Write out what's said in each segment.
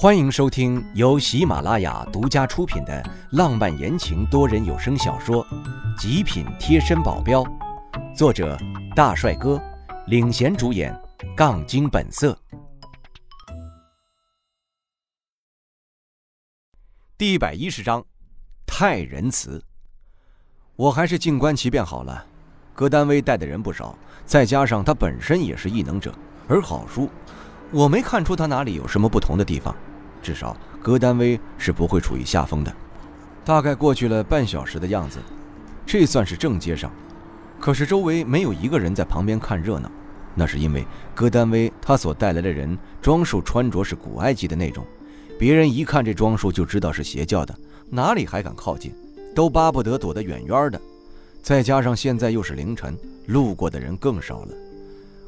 欢迎收听由喜马拉雅独家出品的浪漫言情多人有声小说《极品贴身保镖》，作者大帅哥领衔主演，杠精本色。第一百一十章，太仁慈。我还是静观其变好了。戈丹威带的人不少，再加上他本身也是异能者，而郝叔，我没看出他哪里有什么不同的地方。至少戈丹威是不会处于下风的。大概过去了半小时的样子，这算是正街上。可是周围没有一个人在旁边看热闹，那是因为戈丹威他所带来的人装束穿着是古埃及的那种，别人一看这装束就知道是邪教的，哪里还敢靠近，都巴不得躲得远远的。再加上现在又是凌晨，路过的人更少了。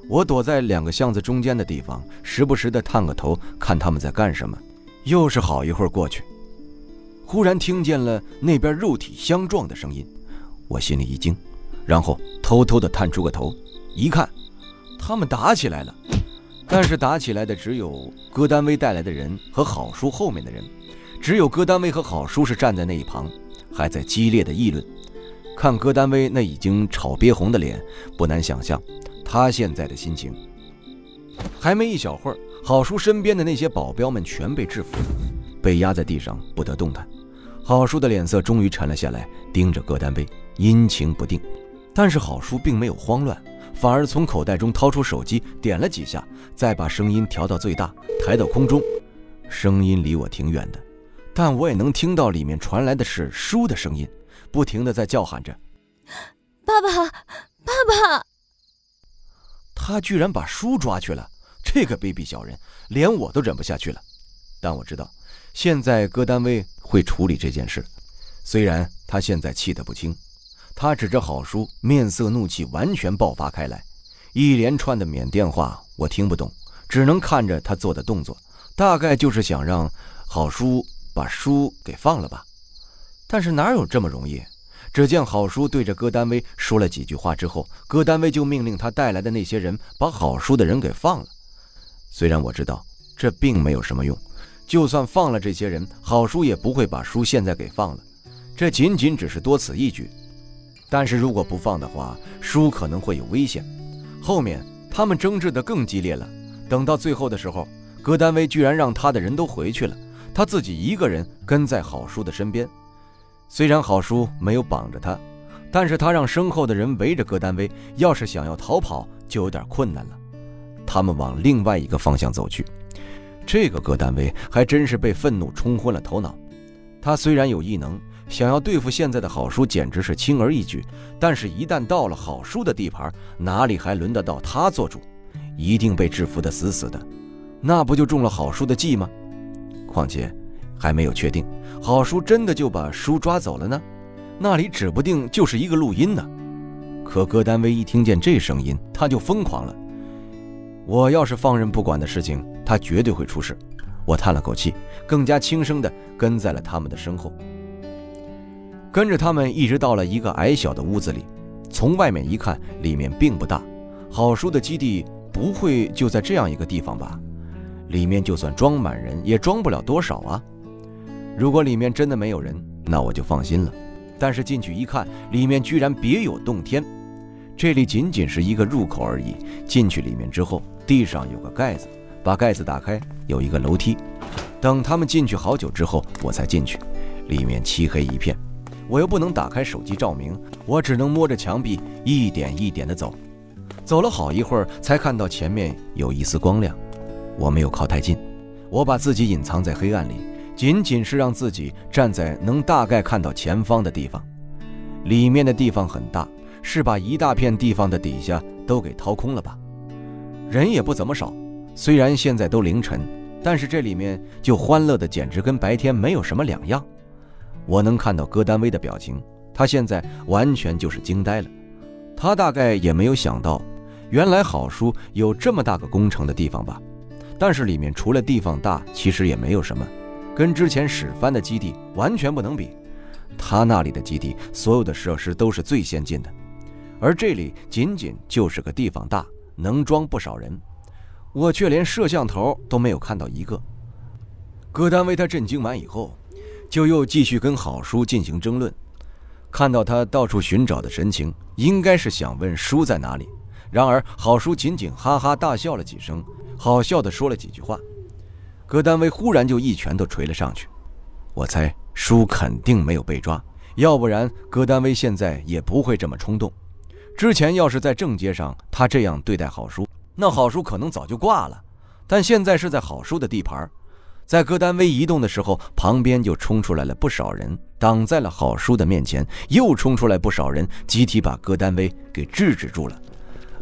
我躲在两个巷子中间的地方，时不时地探个头看他们在干什么。又是好一会儿过去，忽然听见了那边肉体相撞的声音，我心里一惊，然后偷偷的探出个头，一看，他们打起来了。但是打起来的只有戈丹威带来的人和郝叔后面的人，只有戈丹威和郝叔是站在那一旁，还在激烈的议论。看戈丹威那已经炒憋红的脸，不难想象他现在的心情。还没一小会儿。郝叔身边的那些保镖们全被制服了，被压在地上不得动弹。郝叔的脸色终于沉了下来，盯着葛丹杯，阴晴不定。但是郝叔并没有慌乱，反而从口袋中掏出手机，点了几下，再把声音调到最大，抬到空中。声音离我挺远的，但我也能听到里面传来的是叔的声音，不停的在叫喊着：“爸爸，爸爸！”他居然把叔抓去了。这个卑鄙小人，连我都忍不下去了。但我知道，现在戈丹威会处理这件事。虽然他现在气得不轻，他指着郝叔，面色怒气完全爆发开来，一连串的缅甸话我听不懂，只能看着他做的动作，大概就是想让郝叔把书给放了吧。但是哪有这么容易？只见郝叔对着戈丹威说了几句话之后，戈丹威就命令他带来的那些人把郝叔的人给放了。虽然我知道这并没有什么用，就算放了这些人，郝叔也不会把书现在给放了。这仅仅只是多此一举。但是如果不放的话，书可能会有危险。后面他们争执得更激烈了。等到最后的时候，戈丹威居然让他的人都回去了，他自己一个人跟在郝叔的身边。虽然郝叔没有绑着他，但是他让身后的人围着戈丹威，要是想要逃跑就有点困难了。他们往另外一个方向走去，这个戈丹威还真是被愤怒冲昏了头脑。他虽然有异能，想要对付现在的郝叔简直是轻而易举，但是，一旦到了郝叔的地盘，哪里还轮得到他做主？一定被制服的死死的，那不就中了郝叔的计吗？况且，还没有确定郝叔真的就把书抓走了呢，那里指不定就是一个录音呢。可戈丹威一听见这声音，他就疯狂了。我要是放任不管的事情，他绝对会出事。我叹了口气，更加轻声地跟在了他们的身后，跟着他们一直到了一个矮小的屋子里。从外面一看，里面并不大。好叔的基地不会就在这样一个地方吧？里面就算装满人，也装不了多少啊。如果里面真的没有人，那我就放心了。但是进去一看，里面居然别有洞天。这里仅仅是一个入口而已。进去里面之后。地上有个盖子，把盖子打开，有一个楼梯。等他们进去好久之后，我才进去。里面漆黑一片，我又不能打开手机照明，我只能摸着墙壁一点一点的走。走了好一会儿，才看到前面有一丝光亮。我没有靠太近，我把自己隐藏在黑暗里，仅仅是让自己站在能大概看到前方的地方。里面的地方很大，是把一大片地方的底下都给掏空了吧？人也不怎么少，虽然现在都凌晨，但是这里面就欢乐的简直跟白天没有什么两样。我能看到戈丹威的表情，他现在完全就是惊呆了。他大概也没有想到，原来好叔有这么大个工程的地方吧？但是里面除了地方大，其实也没有什么，跟之前史帆的基地完全不能比。他那里的基地所有的设施都是最先进的，而这里仅仅就是个地方大。能装不少人，我却连摄像头都没有看到一个。葛丹威他震惊完以后，就又继续跟郝叔进行争论。看到他到处寻找的神情，应该是想问书在哪里。然而郝叔仅仅哈哈大笑了几声，好笑的说了几句话。葛丹威忽然就一拳头捶了上去。我猜书肯定没有被抓，要不然葛丹威现在也不会这么冲动。之前要是在正街上他这样对待郝叔，那郝叔可能早就挂了。但现在是在郝叔的地盘，在戈丹威移动的时候，旁边就冲出来了不少人，挡在了郝叔的面前。又冲出来不少人，集体把戈丹威给制止住了。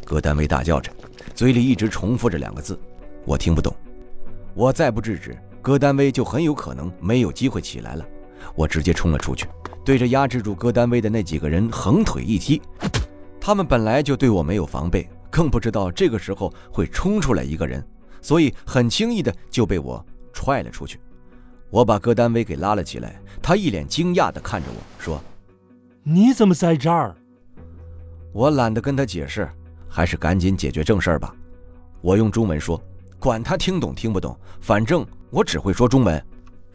戈丹威大叫着，嘴里一直重复着两个字：“我听不懂。”我再不制止，戈丹威就很有可能没有机会起来了。我直接冲了出去，对着压制住戈丹威的那几个人横腿一踢。他们本来就对我没有防备，更不知道这个时候会冲出来一个人。所以很轻易的就被我踹了出去，我把戈丹威给拉了起来，他一脸惊讶的看着我说：“你怎么在这儿？”我懒得跟他解释，还是赶紧解决正事儿吧。我用中文说：“管他听懂听不懂，反正我只会说中文。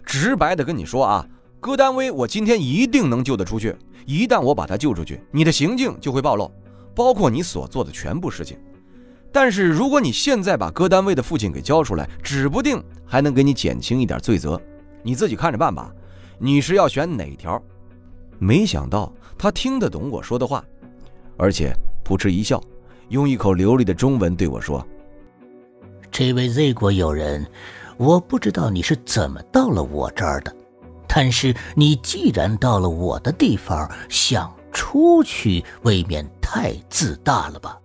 直白的跟你说啊，戈丹威，我今天一定能救得出去。一旦我把他救出去，你的行径就会暴露，包括你所做的全部事情。”但是如果你现在把各单位的父亲给交出来，指不定还能给你减轻一点罪责，你自己看着办吧。你是要选哪条？没想到他听得懂我说的话，而且扑哧一笑，用一口流利的中文对我说：“这位 Z 国友人，我不知道你是怎么到了我这儿的，但是你既然到了我的地方，想出去未免太自大了吧。”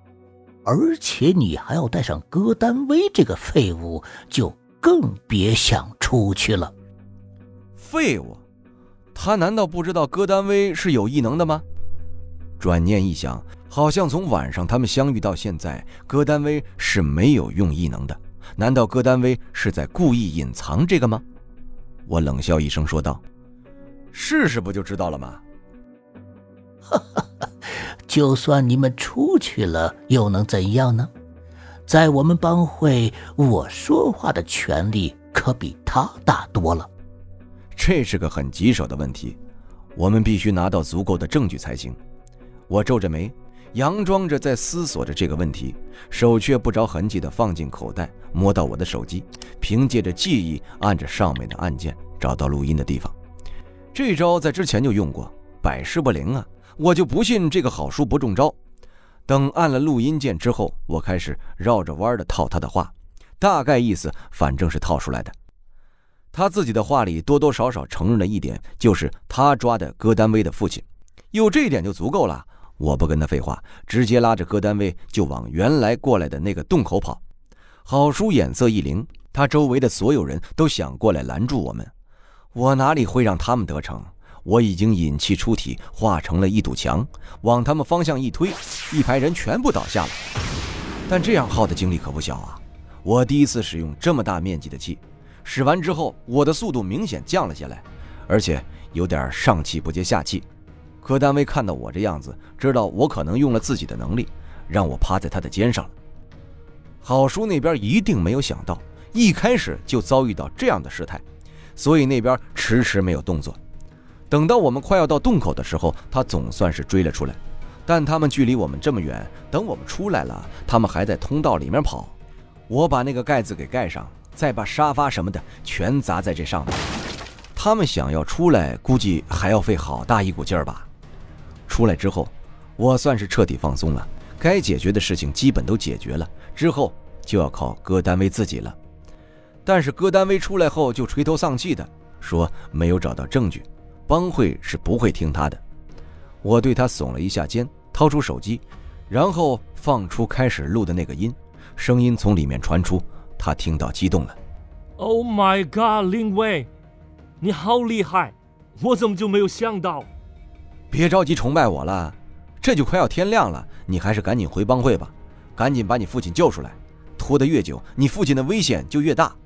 而且你还要带上戈丹威这个废物，就更别想出去了。废物，他难道不知道戈丹威是有异能的吗？转念一想，好像从晚上他们相遇到现在，戈丹威是没有用异能的。难道戈丹威是在故意隐藏这个吗？我冷笑一声说道：“试试不就知道了吗？”哈哈。就算你们出去了，又能怎样呢？在我们帮会，我说话的权利可比他大多了。这是个很棘手的问题，我们必须拿到足够的证据才行。我皱着眉，佯装着在思索着这个问题，手却不着痕迹地放进口袋，摸到我的手机，凭借着记忆按着上面的按键，找到录音的地方。这招在之前就用过，百试不灵啊。我就不信这个好书不中招。等按了录音键之后，我开始绕着弯的套他的话，大概意思反正是套出来的。他自己的话里多多少少承认了一点，就是他抓的戈丹威的父亲，有这一点就足够了。我不跟他废话，直接拉着戈丹威就往原来过来的那个洞口跑。好叔眼色一灵，他周围的所有人都想过来拦住我们，我哪里会让他们得逞？我已经引气出体，化成了一堵墙，往他们方向一推，一排人全部倒下了。但这样耗的精力可不小啊！我第一次使用这么大面积的气，使完之后，我的速度明显降了下来，而且有点上气不接下气。柯丹威看到我这样子，知道我可能用了自己的能力，让我趴在他的肩上了。郝叔那边一定没有想到，一开始就遭遇到这样的事态，所以那边迟迟没有动作。等到我们快要到洞口的时候，他总算是追了出来，但他们距离我们这么远，等我们出来了，他们还在通道里面跑。我把那个盖子给盖上，再把沙发什么的全砸在这上面。他们想要出来，估计还要费好大一股劲儿吧。出来之后，我算是彻底放松了，该解决的事情基本都解决了，之后就要靠戈丹威自己了。但是戈丹威出来后就垂头丧气的说，没有找到证据。帮会是不会听他的。我对他耸了一下肩，掏出手机，然后放出开始录的那个音，声音从里面传出。他听到，激动了。Oh my God，林威，你好厉害！我怎么就没有想到？别着急崇拜我了，这就快要天亮了，你还是赶紧回帮会吧，赶紧把你父亲救出来。拖得越久，你父亲的危险就越大。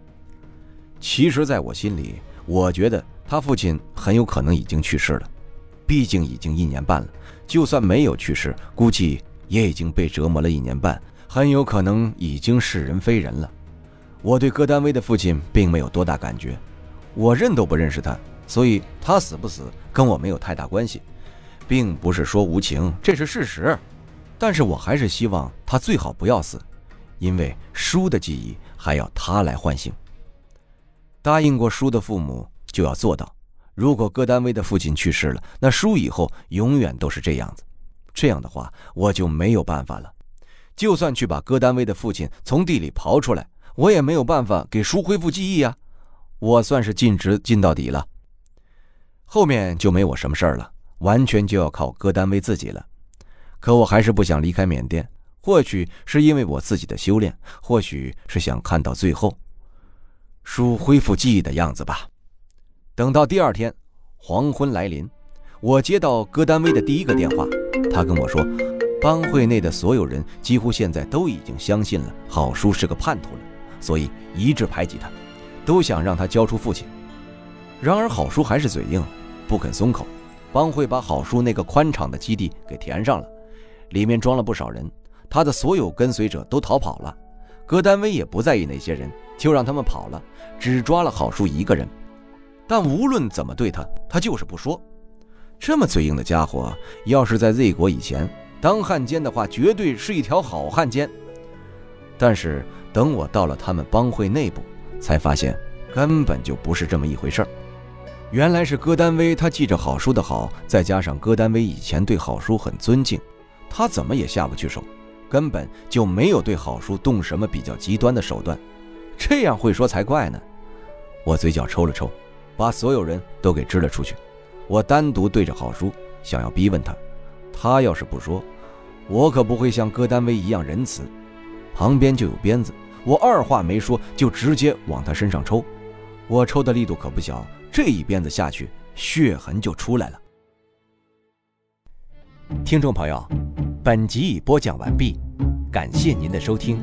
其实，在我心里，我觉得。他父亲很有可能已经去世了，毕竟已经一年半了。就算没有去世，估计也已经被折磨了一年半，很有可能已经是人非人了。我对戈丹威的父亲并没有多大感觉，我认都不认识他，所以他死不死跟我没有太大关系，并不是说无情，这是事实。但是我还是希望他最好不要死，因为书的记忆还要他来唤醒。答应过书的父母就要做到。如果戈丹威的父亲去世了，那书以后永远都是这样子。这样的话，我就没有办法了。就算去把戈丹威的父亲从地里刨出来，我也没有办法给书恢复记忆呀。我算是尽职尽到底了。后面就没我什么事儿了，完全就要靠戈丹威自己了。可我还是不想离开缅甸，或许是因为我自己的修炼，或许是想看到最后书恢复记忆的样子吧。等到第二天黄昏来临，我接到戈丹威的第一个电话，他跟我说，帮会内的所有人几乎现在都已经相信了郝叔是个叛徒了，所以一致排挤他，都想让他交出父亲。然而郝叔还是嘴硬，不肯松口。帮会把郝叔那个宽敞的基地给填上了，里面装了不少人，他的所有跟随者都逃跑了。戈丹威也不在意那些人，就让他们跑了，只抓了郝叔一个人。但无论怎么对他，他就是不说。这么嘴硬的家伙，要是在 Z 国以前当汉奸的话，绝对是一条好汉奸。但是等我到了他们帮会内部，才发现根本就不是这么一回事儿。原来是戈丹威，他记着郝叔的好，再加上戈丹威以前对郝叔很尊敬，他怎么也下不去手，根本就没有对郝叔动什么比较极端的手段。这样会说才怪呢。我嘴角抽了抽。把所有人都给支了出去，我单独对着郝叔，想要逼问他。他要是不说，我可不会像戈丹威一样仁慈。旁边就有鞭子，我二话没说就直接往他身上抽。我抽的力度可不小，这一鞭子下去，血痕就出来了。听众朋友，本集已播讲完毕，感谢您的收听。